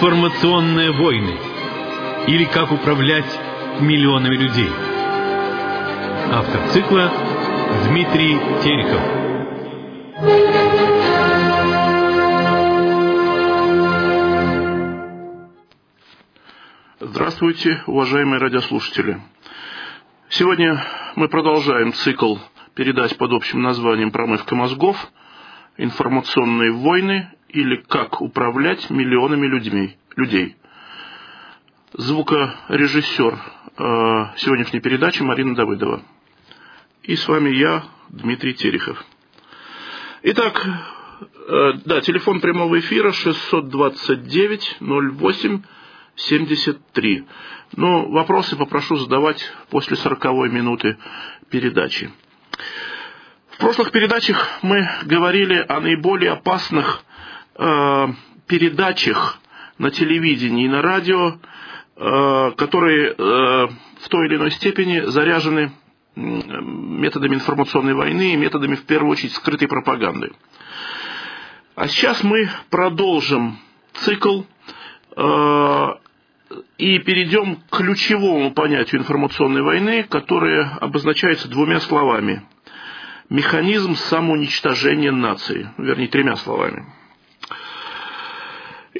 Информационные войны. Или как управлять миллионами людей. Автор цикла Дмитрий Терехов. Здравствуйте, уважаемые радиослушатели. Сегодня мы продолжаем цикл передач под общим названием «Промывка мозгов. Информационные войны или как управлять миллионами людьми, людей». Звукорежиссер э, сегодняшней передачи Марина Давыдова. И с вами я, Дмитрий Терехов. Итак, э, да, телефон прямого эфира 629 08 73. Но вопросы попрошу задавать после 40 минуты передачи. В прошлых передачах мы говорили о наиболее опасных э, передачах на телевидении и на радио, э, которые э, в той или иной степени заряжены методами информационной войны и методами, в первую очередь, скрытой пропаганды. А сейчас мы продолжим цикл э, и перейдем к ключевому понятию информационной войны, которое обозначается двумя словами. Механизм самоуничтожения нации. Вернее, тремя словами.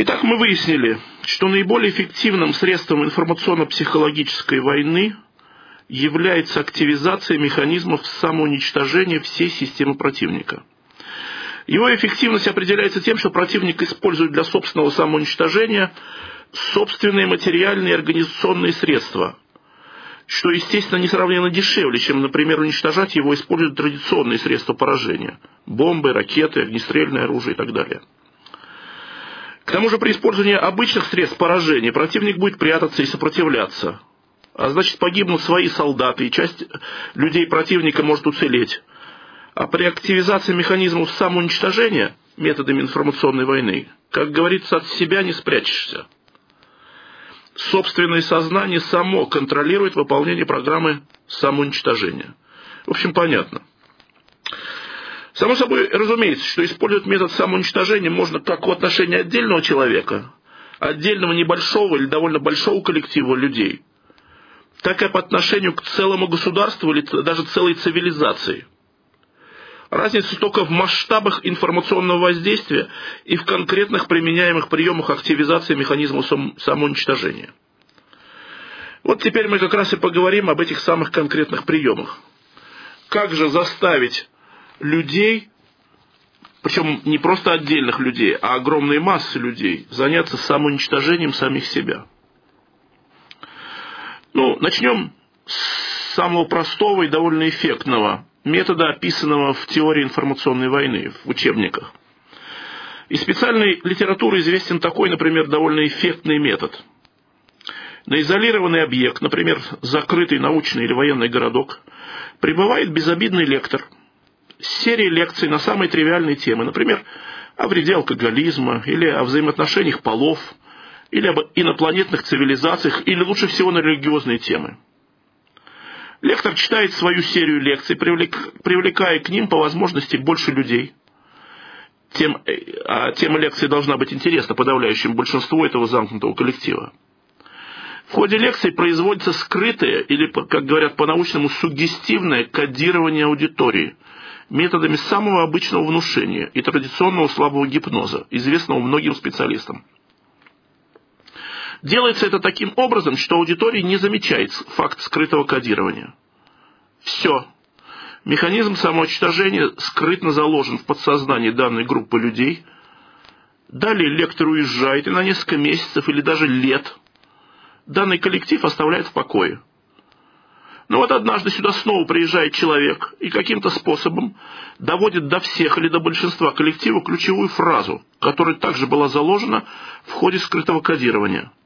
Итак, мы выяснили, что наиболее эффективным средством информационно-психологической войны является активизация механизмов самоуничтожения всей системы противника. Его эффективность определяется тем, что противник использует для собственного самоуничтожения собственные материальные и организационные средства, что, естественно, несравненно дешевле, чем, например, уничтожать его, используя традиционные средства поражения – бомбы, ракеты, огнестрельное оружие и так далее. К тому же при использовании обычных средств поражения противник будет прятаться и сопротивляться, а значит погибнут свои солдаты, и часть людей противника может уцелеть. А при активизации механизмов самоуничтожения методами информационной войны, как говорится, от себя не спрячешься собственное сознание само контролирует выполнение программы самоуничтожения. В общем, понятно. Само собой, разумеется, что использовать метод самоуничтожения можно как в отношении отдельного человека, отдельного небольшого или довольно большого коллектива людей, так и по отношению к целому государству или даже целой цивилизации – Разница только в масштабах информационного воздействия и в конкретных применяемых приемах активизации механизма самоуничтожения. Вот теперь мы как раз и поговорим об этих самых конкретных приемах. Как же заставить людей, причем не просто отдельных людей, а огромные массы людей, заняться самоуничтожением самих себя. Ну, начнем с самого простого и довольно эффектного метода, описанного в теории информационной войны, в учебниках. Из специальной литературы известен такой, например, довольно эффектный метод. На изолированный объект, например, закрытый научный или военный городок, прибывает безобидный лектор с серией лекций на самые тривиальные темы, например, о вреде алкоголизма, или о взаимоотношениях полов, или об инопланетных цивилизациях, или лучше всего на религиозные темы – Лектор читает свою серию лекций, привлекая к ним по возможности больше людей. Тем, э, а тема лекции должна быть интересна подавляющему большинству этого замкнутого коллектива. В ходе лекции производится скрытое или, как говорят по-научному, суггестивное кодирование аудитории методами самого обычного внушения и традиционного слабого гипноза, известного многим специалистам. Делается это таким образом, что аудитория не замечает факт скрытого кодирования. Все. Механизм самоуничтожения скрытно заложен в подсознании данной группы людей. Далее лектор уезжает и на несколько месяцев или даже лет данный коллектив оставляет в покое. Но вот однажды сюда снова приезжает человек и каким-то способом доводит до всех или до большинства коллектива ключевую фразу, которая также была заложена в ходе скрытого кодирования –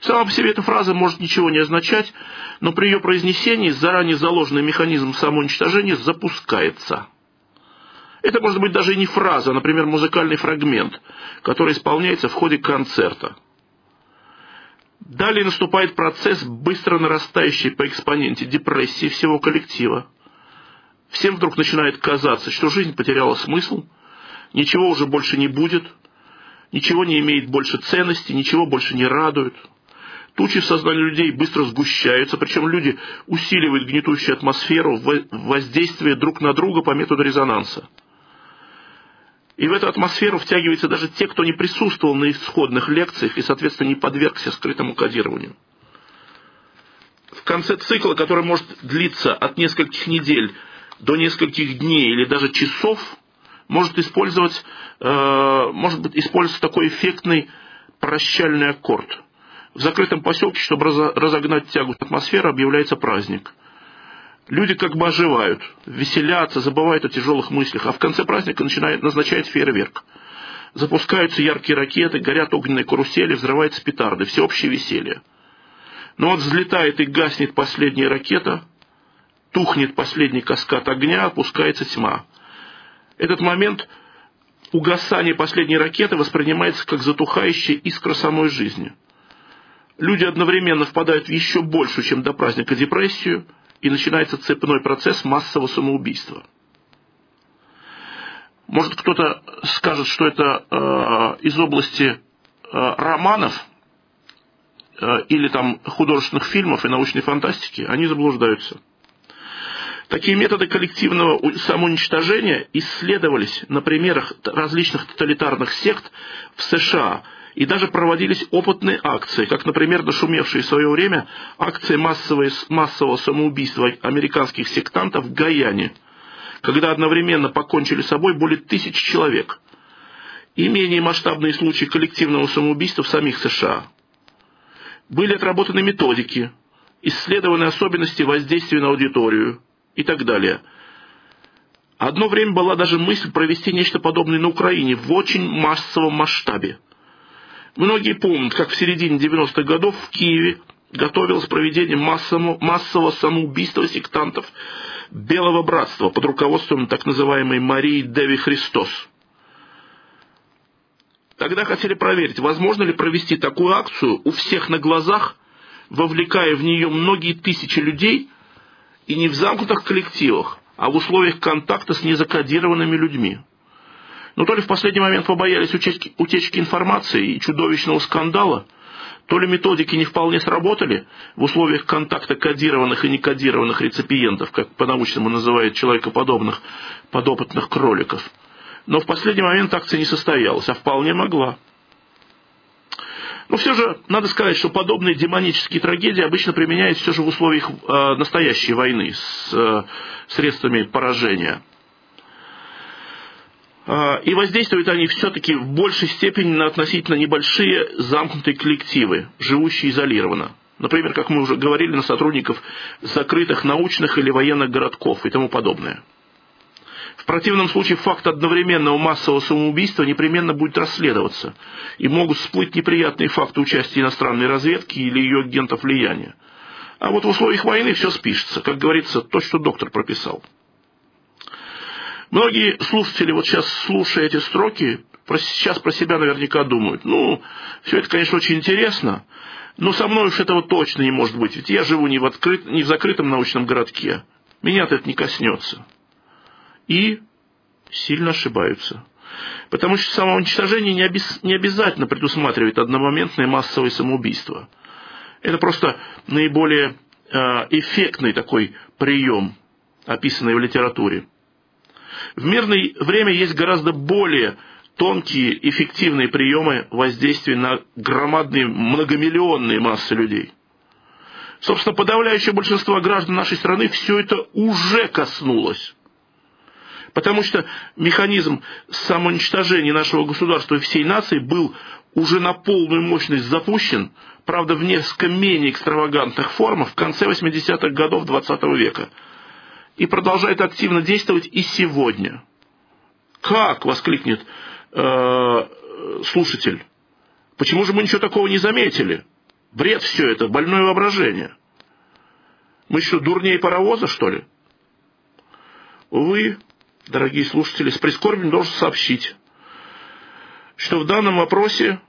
Сама по себе эта фраза может ничего не означать, но при ее произнесении заранее заложенный механизм самоуничтожения запускается. Это может быть даже и не фраза, а, например, музыкальный фрагмент, который исполняется в ходе концерта. Далее наступает процесс, быстро нарастающий по экспоненте депрессии всего коллектива. Всем вдруг начинает казаться, что жизнь потеряла смысл, ничего уже больше не будет – ничего не имеет больше ценности, ничего больше не радует. Тучи в сознании людей быстро сгущаются, причем люди усиливают гнетущую атмосферу воздействия друг на друга по методу резонанса. И в эту атмосферу втягиваются даже те, кто не присутствовал на исходных лекциях и, соответственно, не подвергся скрытому кодированию. В конце цикла, который может длиться от нескольких недель до нескольких дней или даже часов, может использовать, э, может быть использоваться такой эффектный прощальный аккорд. В закрытом поселке, чтобы разогнать тягу атмосферы, объявляется праздник. Люди как бы оживают, веселятся, забывают о тяжелых мыслях, а в конце праздника начинает, назначает фейерверк. Запускаются яркие ракеты, горят огненные карусели, взрываются петарды, всеобщее веселье. Но вот взлетает и гаснет последняя ракета, тухнет последний каскад огня, опускается тьма. Этот момент угасания последней ракеты воспринимается как затухающая искра самой жизни. Люди одновременно впадают в еще большую, чем до праздника, депрессию, и начинается цепной процесс массового самоубийства. Может, кто-то скажет, что это э, из области э, романов э, или там художественных фильмов и научной фантастики, они заблуждаются. Такие методы коллективного самоуничтожения исследовались на примерах различных тоталитарных сект в США, и даже проводились опытные акции, как, например, нашумевшие в свое время акции массовой, массового самоубийства американских сектантов в Гаяне, когда одновременно покончили с собой более тысячи человек, и менее масштабные случаи коллективного самоубийства в самих США. Были отработаны методики, исследованы особенности воздействия на аудиторию – и так далее. Одно время была даже мысль провести нечто подобное на Украине в очень массовом масштабе. Многие помнят, как в середине 90-х годов в Киеве готовилось проведение массового, самоубийства сектантов Белого Братства под руководством так называемой Марии Деви Христос. Тогда хотели проверить, возможно ли провести такую акцию у всех на глазах, вовлекая в нее многие тысячи людей – и не в замкнутых коллективах, а в условиях контакта с незакодированными людьми. Но то ли в последний момент побоялись утечки, утечки информации и чудовищного скандала, то ли методики не вполне сработали в условиях контакта кодированных и некодированных реципиентов, как по-научному называют человекоподобных подопытных кроликов. Но в последний момент акция не состоялась, а вполне могла. Но все же надо сказать, что подобные демонические трагедии обычно применяются все же в условиях э, настоящей войны с э, средствами поражения. Э, и воздействуют они все-таки в большей степени на относительно небольшие замкнутые коллективы, живущие изолированно. Например, как мы уже говорили, на сотрудников закрытых научных или военных городков и тому подобное. В противном случае факт одновременного массового самоубийства непременно будет расследоваться, и могут всплыть неприятные факты участия иностранной разведки или ее агентов влияния. А вот в условиях войны все спишется, как говорится, то, что доктор прописал. Многие слушатели, вот сейчас слушая эти строки, сейчас про себя наверняка думают, ну, все это, конечно, очень интересно, но со мной уж этого точно не может быть, ведь я живу не в, открыт, не в закрытом научном городке, меня-то это не коснется и сильно ошибаются. Потому что самоуничтожение не, обез... не обязательно предусматривает одномоментное массовое самоубийство. Это просто наиболее э, эффектный такой прием, описанный в литературе. В мирное время есть гораздо более тонкие, эффективные приемы воздействия на громадные, многомиллионные массы людей. Собственно, подавляющее большинство граждан нашей страны все это уже коснулось. Потому что механизм самоуничтожения нашего государства и всей нации был уже на полную мощность запущен, правда, в несколько менее экстравагантных формах в конце 80-х годов XX -го века. И продолжает активно действовать и сегодня. Как? воскликнет э, слушатель. Почему же мы ничего такого не заметили? Бред все это, больное воображение. Мы что, дурнее паровоза, что ли? Увы, дорогие слушатели, с прискорбием должен сообщить, что в данном вопросе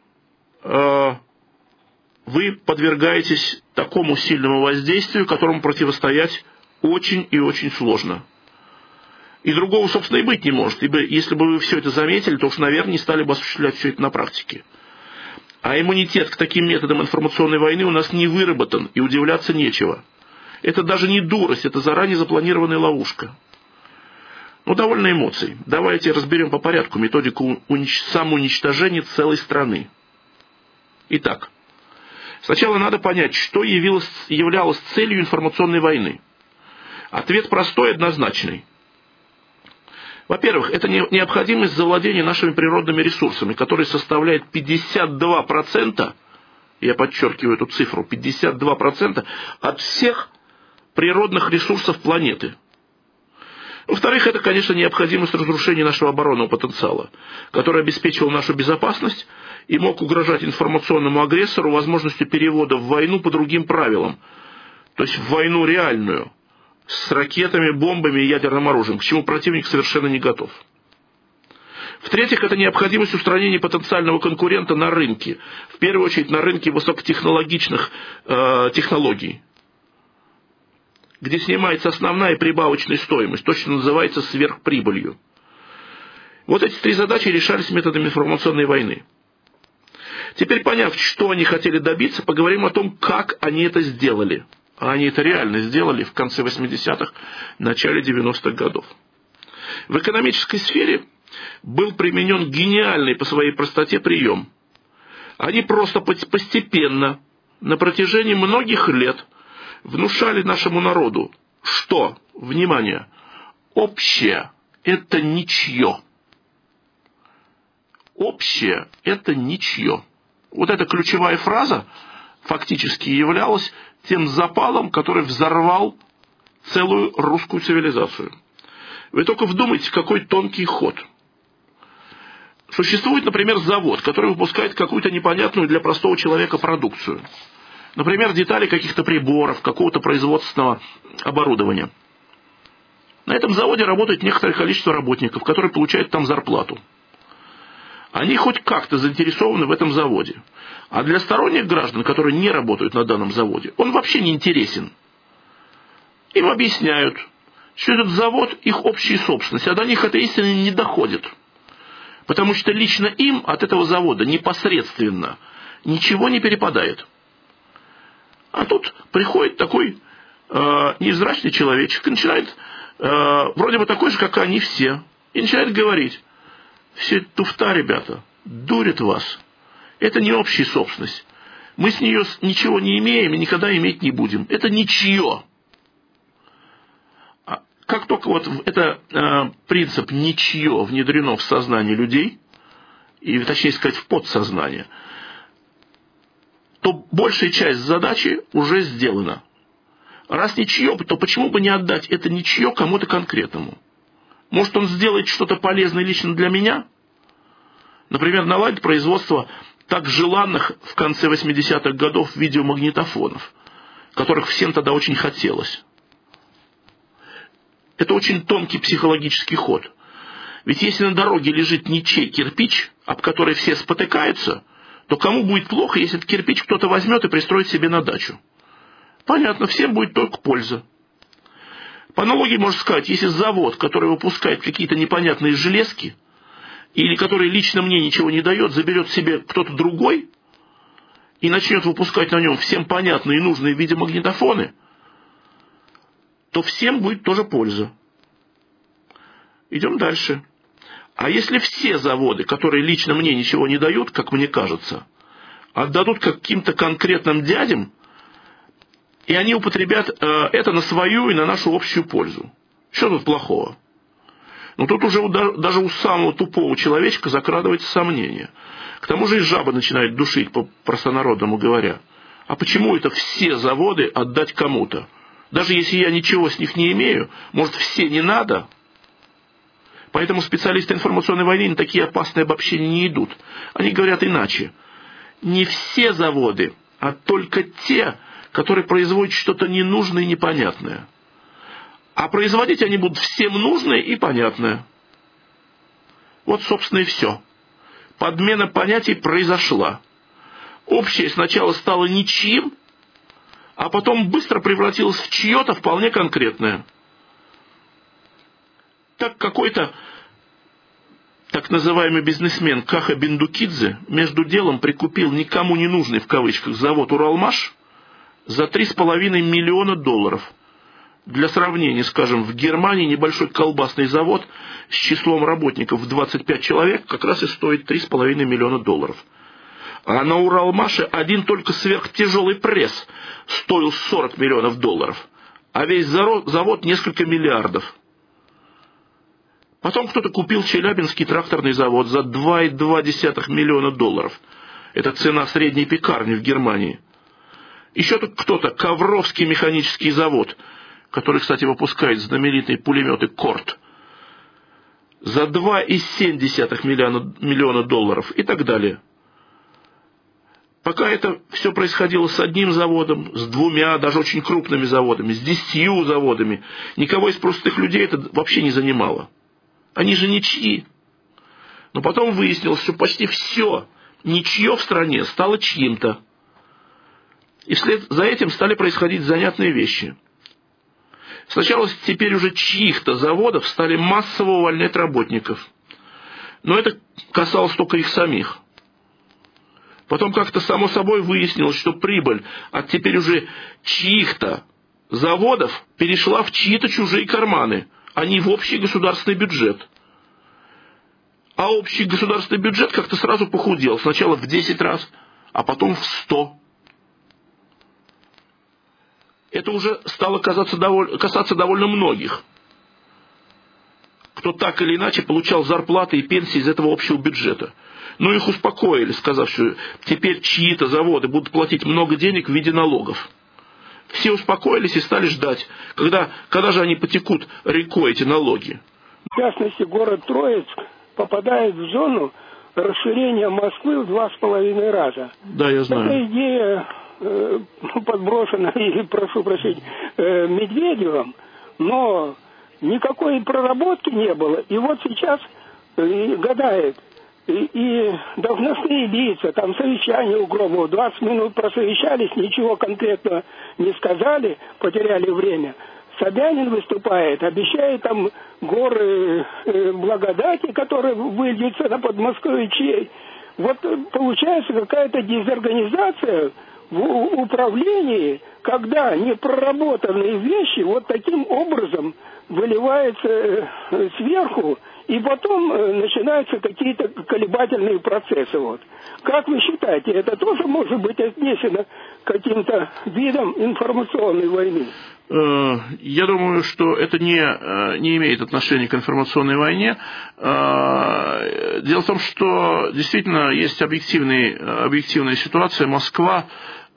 э, вы подвергаетесь такому сильному воздействию, которому противостоять очень и очень сложно. И другого, собственно, и быть не может. Ибо если бы вы все это заметили, то уж, наверное, не стали бы осуществлять все это на практике. А иммунитет к таким методам информационной войны у нас не выработан, и удивляться нечего. Это даже не дурость, это заранее запланированная ловушка. Ну, довольно эмоций. Давайте разберем по порядку методику унич... самоуничтожения целой страны. Итак, сначала надо понять, что явилось, являлось целью информационной войны. Ответ простой однозначный. Во-первых, это необходимость завладения нашими природными ресурсами, которые составляет 52%, я подчеркиваю эту цифру, 52% от всех природных ресурсов планеты. Во-вторых, это, конечно, необходимость разрушения нашего оборонного потенциала, который обеспечивал нашу безопасность и мог угрожать информационному агрессору возможностью перевода в войну по другим правилам, то есть в войну реальную – с ракетами, бомбами и ядерным оружием, к чему противник совершенно не готов. В-третьих, это необходимость устранения потенциального конкурента на рынке, в первую очередь на рынке высокотехнологичных э, технологий, где снимается основная прибавочная стоимость, то, что называется сверхприбылью. Вот эти три задачи решались методами информационной войны. Теперь, поняв, что они хотели добиться, поговорим о том, как они это сделали – а они это реально сделали в конце 80-х, начале 90-х годов. В экономической сфере был применен гениальный по своей простоте прием. Они просто постепенно, на протяжении многих лет, внушали нашему народу, что, внимание, общее – это ничье. Общее – это ничье. Вот эта ключевая фраза фактически являлась тем запалом, который взорвал целую русскую цивилизацию. Вы только вдумайте, какой тонкий ход. Существует, например, завод, который выпускает какую-то непонятную для простого человека продукцию. Например, детали каких-то приборов, какого-то производственного оборудования. На этом заводе работает некоторое количество работников, которые получают там зарплату – они хоть как-то заинтересованы в этом заводе. А для сторонних граждан, которые не работают на данном заводе, он вообще не интересен. Им объясняют, что этот завод их общая собственность, а до них это истина не доходит. Потому что лично им от этого завода непосредственно ничего не перепадает. А тут приходит такой э, невзрачный человечек и начинает, э, вроде бы такой же, как они все, и начинает говорить, все это туфта, ребята, дурит вас. Это не общая собственность. Мы с нее ничего не имеем и никогда иметь не будем. Это ничье. А как только вот это э, принцип ничье внедрено в сознание людей, и точнее сказать в подсознание, то большая часть задачи уже сделана. Раз ничье, то почему бы не отдать это ничье кому-то конкретному? Может, он сделает что-то полезное лично для меня? Например, наладить производство так желанных в конце 80-х годов видеомагнитофонов, которых всем тогда очень хотелось. Это очень тонкий психологический ход. Ведь если на дороге лежит ничей кирпич, об который все спотыкаются, то кому будет плохо, если этот кирпич кто-то возьмет и пристроит себе на дачу? Понятно, всем будет только польза. По аналогии можно сказать, если завод, который выпускает какие-то непонятные железки, или который лично мне ничего не дает, заберет себе кто-то другой и начнет выпускать на нем всем понятные и нужные видеомагнитофоны, то всем будет тоже польза. Идем дальше. А если все заводы, которые лично мне ничего не дают, как мне кажется, отдадут каким-то конкретным дядям, и они употребят э, это на свою и на нашу общую пользу. Что тут плохого? Но тут уже даже у самого тупого человечка закрадывается сомнение. К тому же и жаба начинает душить, по простонародному говоря. А почему это все заводы отдать кому-то? Даже если я ничего с них не имею, может, все не надо? Поэтому специалисты информационной войны на такие опасные обобщения не идут. Они говорят иначе. Не все заводы, а только те, которые производят что-то ненужное и непонятное. А производить они будут всем нужное и понятное. Вот, собственно, и все. Подмена понятий произошла. Общее сначала стало ничьим, а потом быстро превратилось в чье-то вполне конкретное. Так какой-то так называемый бизнесмен Каха Биндукидзе между делом прикупил никому не нужный в кавычках завод «Уралмаш» за 3,5 миллиона долларов. Для сравнения, скажем, в Германии небольшой колбасный завод с числом работников в 25 человек как раз и стоит 3,5 миллиона долларов. А на Уралмаше один только сверхтяжелый пресс стоил 40 миллионов долларов, а весь завод несколько миллиардов. Потом кто-то купил Челябинский тракторный завод за 2,2 миллиона долларов. Это цена средней пекарни в Германии. Еще тут кто-то Ковровский механический завод, который, кстати, выпускает знаменитые пулеметы Корт, за 2,7 миллиона, миллиона долларов и так далее. Пока это все происходило с одним заводом, с двумя, даже очень крупными заводами, с десятью заводами, никого из простых людей это вообще не занимало. Они же ничьи. Но потом выяснилось, что почти все ничье в стране стало чьим-то. И вслед за этим стали происходить занятные вещи. Сначала теперь уже чьих-то заводов стали массово увольнять работников. Но это касалось только их самих. Потом как-то само собой выяснилось, что прибыль от теперь уже чьих-то заводов перешла в чьи-то чужие карманы – а не в общий государственный бюджет. А общий государственный бюджет как-то сразу похудел. Сначала в 10 раз, а потом в 100. Это уже стало казаться доволь... касаться довольно многих, кто так или иначе получал зарплаты и пенсии из этого общего бюджета. Но их успокоили, сказав, что теперь чьи-то заводы будут платить много денег в виде налогов. Все успокоились и стали ждать, когда, когда же они потекут рекой, эти налоги. В частности, город Троицк попадает в зону расширения Москвы в два с половиной раза. Да, я знаю. Эта идея э, подброшена, или, прошу прощения, э, Медведевым, но никакой проработки не было. И вот сейчас э, гадает, и, и должностные лица, там совещание у Громова, 20 минут просовещались, ничего конкретного не сказали, потеряли время. Собянин выступает, обещает там горы э, благодати, которые выльются на Подмосковье. Вот получается какая-то дезорганизация в управлении, когда непроработанные вещи вот таким образом выливаются э, сверху, и потом э, начинаются какие-то колебательные процессы. Вот. Как вы считаете, это тоже может быть отнесено каким-то видам информационной войны? Э, я думаю, что это не, не имеет отношения к информационной войне. Дело в том, что действительно есть объективный, объективная ситуация. Москва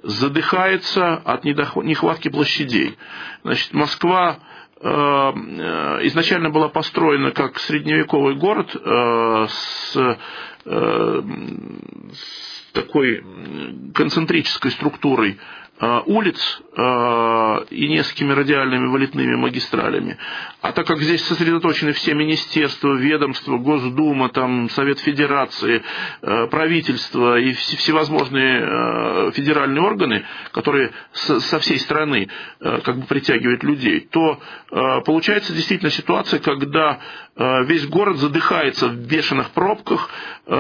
задыхается от нехватки площадей. Значит, Москва Э, э, изначально была построена как средневековый город э, с, с такой концентрической структурой улиц э, и несколькими радиальными валитными магистралями. А так как здесь сосредоточены все министерства, ведомства, Госдума, там, Совет Федерации, э, правительство и всевозможные федеральные органы, которые со всей страны как бы притягивают людей, то получается действительно ситуация, когда весь город задыхается в бешеных пробках и,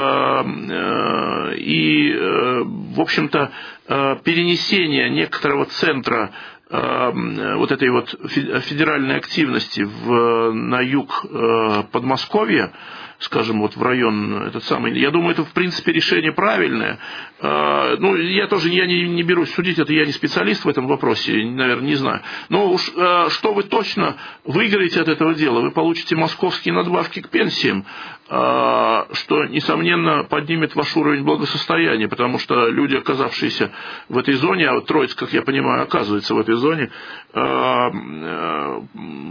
в общем-то, Э, перенесение некоторого центра э, вот этой вот федеральной активности в, на юг э, Подмосковья, скажем, вот в район этот самый. Я думаю, это в принципе решение правильное. Ну, я тоже я не, не берусь судить, это я не специалист в этом вопросе, наверное, не знаю. Но уж что вы точно выиграете от этого дела? Вы получите московские надбавки к пенсиям, что, несомненно, поднимет ваш уровень благосостояния, потому что люди, оказавшиеся в этой зоне, а Троиц, как я понимаю, оказывается в этой зоне, а, а,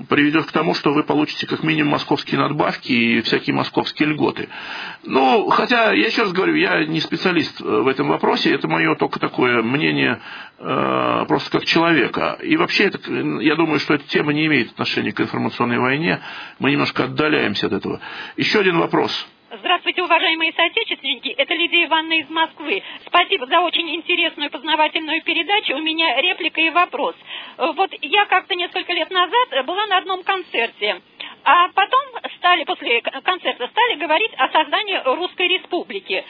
приведет к тому, что вы получите как минимум московские надбавки и всякие московские льготы. Ну, хотя, я еще раз говорю, я не специалист в этом вопросе, это мое только такое мнение просто как человека. И вообще, это, я думаю, что эта тема не имеет отношения к информационной войне, мы немножко отдаляемся от этого. Еще один вопрос. Здравствуйте, уважаемые соотечественники. Это Лидия Ивановна из Москвы. Спасибо за очень интересную познавательную передачу. У меня реплика и вопрос. Вот я как-то несколько лет назад была на одном концерте. А потом стали, после концерта, стали говорить о создании Русской Республики.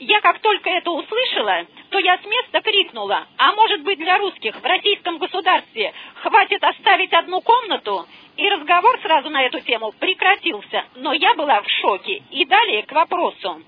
Я как только это услышала, то я с места крикнула, а может быть для русских в российском государстве хватит оставить одну комнату? И разговор сразу на эту тему прекратился, но я была в шоке. И далее к вопросу.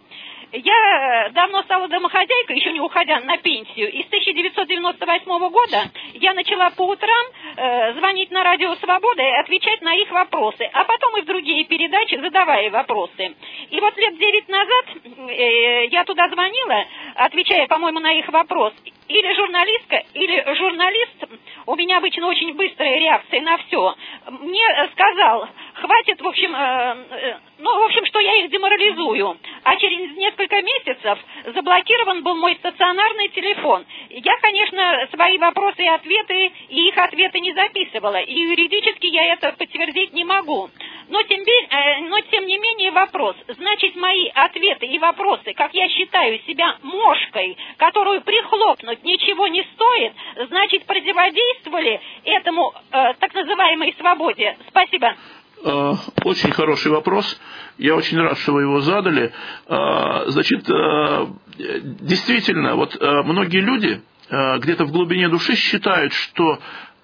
Я давно стала домохозяйкой, еще не уходя на пенсию. И с 1998 года я начала по утрам э, звонить на радио «Свобода» и отвечать на их вопросы, а потом и в другие передачи задавая вопросы. И вот лет девять назад э, я туда звонила, отвечая, по-моему, на их вопрос. Или журналистка, или журналист, у меня обычно очень быстрая реакция на все, мне сказал, хватит, в общем, э, э, ну, в общем, что я их деморализую. А через несколько месяцев заблокирован был мой стационарный телефон. Я, конечно, свои вопросы и ответы, и их ответы не записывала. И юридически я это подтвердить не могу. Но тем, э, но тем не менее вопрос. Значит, мои ответы и вопросы, как я считаю себя мошкой, которую прихлопнуть ничего не стоит, значит, противодействовали этому э, так называемой свободе. Спасибо. Э, очень хороший вопрос. Я очень рад, что вы его задали. Э, значит, э, действительно, вот многие люди где-то в глубине души считают, что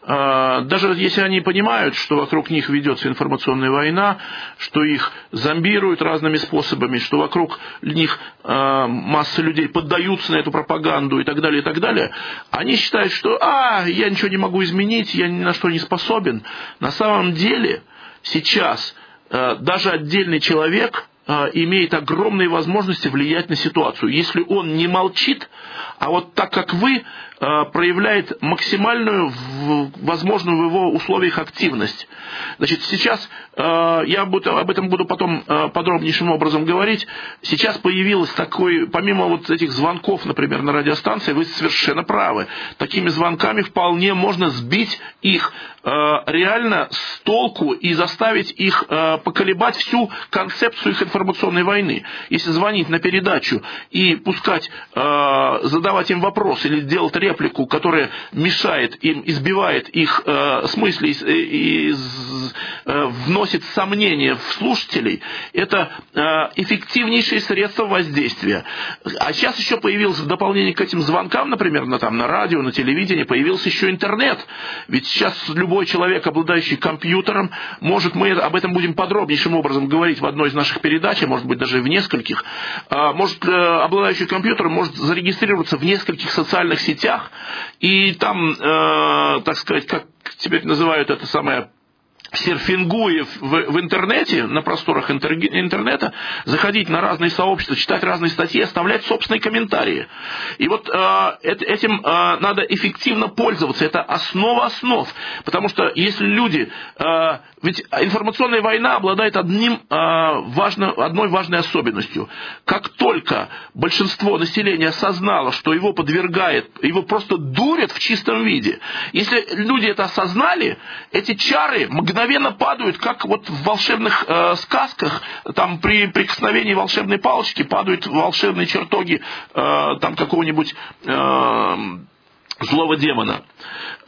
даже если они понимают, что вокруг них ведется информационная война, что их зомбируют разными способами, что вокруг них масса людей поддаются на эту пропаганду и так далее, и так далее, они считают, что «а, я ничего не могу изменить, я ни на что не способен». На самом деле сейчас э, даже отдельный человек э, имеет огромные возможности влиять на ситуацию. Если он не молчит, а вот так как вы Э, проявляет максимальную возможную в его условиях активность. Значит, сейчас э, я об этом буду потом э, подробнейшим образом говорить. Сейчас появилось такой, помимо вот этих звонков, например, на радиостанции, вы совершенно правы. Такими звонками вполне можно сбить их реально с толку и заставить их поколебать всю концепцию их информационной войны. Если звонить на передачу и пускать, задавать им вопрос или делать реплику, которая мешает им, избивает их э, смысле и, и э, вносит сомнения в слушателей, это э, эффективнейшее средство воздействия. А сейчас еще появилось в дополнение к этим звонкам, например, на, там, на радио, на телевидении, появился еще интернет. Ведь сейчас любой человек, обладающий компьютером, может, мы об этом будем подробнейшим образом говорить в одной из наших передач, а может быть даже в нескольких, э, может, э, обладающий компьютером может зарегистрироваться в нескольких социальных сетях, и там, э, так сказать, как теперь называют это самое серфингуя в, в интернете, на просторах интернета, заходить на разные сообщества, читать разные статьи, оставлять собственные комментарии. И вот э, этим э, надо эффективно пользоваться. Это основа основ. Потому что если люди... Э, ведь информационная война обладает одним, э, важно, одной важной особенностью. Как только большинство населения осознало, что его подвергает, его просто дурят в чистом виде, если люди это осознали, эти чары мгновенно мгновенно падают, как вот в волшебных э, сказках, там при прикосновении волшебной палочки падают волшебные чертоги э, там какого-нибудь э, злого демона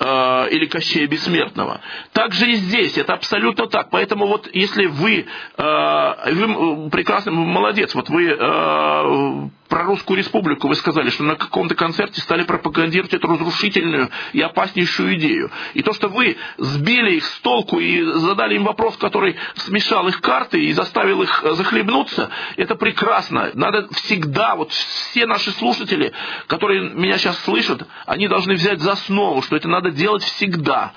э, или Кощея Бессмертного. Так же и здесь, это абсолютно так. Поэтому вот если вы, э, вы прекрасно, молодец, вот вы э, про Русскую Республику вы сказали, что на каком-то концерте стали пропагандировать эту разрушительную и опаснейшую идею. И то, что вы сбили их с толку и задали им вопрос, который смешал их карты и заставил их захлебнуться, это прекрасно. Надо всегда, вот все наши слушатели, которые меня сейчас слышат, они должны взять за основу, что это надо делать всегда.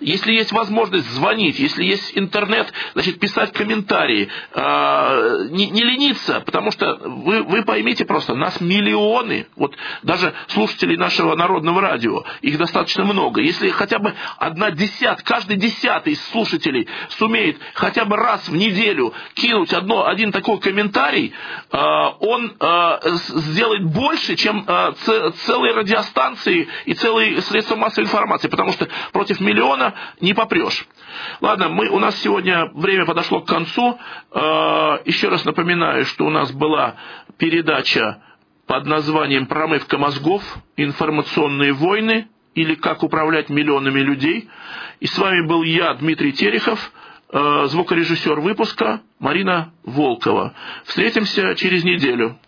Если есть возможность звонить, если есть интернет, значит, писать комментарии, а, не, не лениться, потому что вы, вы поймите просто, просто, нас миллионы, вот даже слушателей нашего народного радио, их достаточно много. Если хотя бы одна десят, каждый десятый из слушателей сумеет хотя бы раз в неделю кинуть одно, один такой комментарий, э, он э, сделает больше, чем э, целые радиостанции и целые средства массовой информации, потому что против миллиона не попрешь. Ладно, мы, у нас сегодня время подошло к концу. Еще раз напоминаю, что у нас была передача под названием «Промывка мозгов. Информационные войны» или «Как управлять миллионами людей». И с вами был я, Дмитрий Терехов. э, звукорежиссер выпуска Марина Волкова. Встретимся через неделю.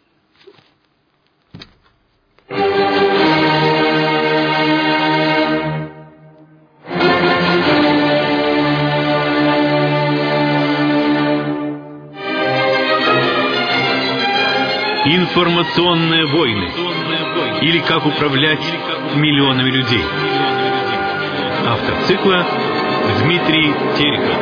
Информационные войны. Или как управлять миллионами людей. Автор цикла Дмитрий Терехов.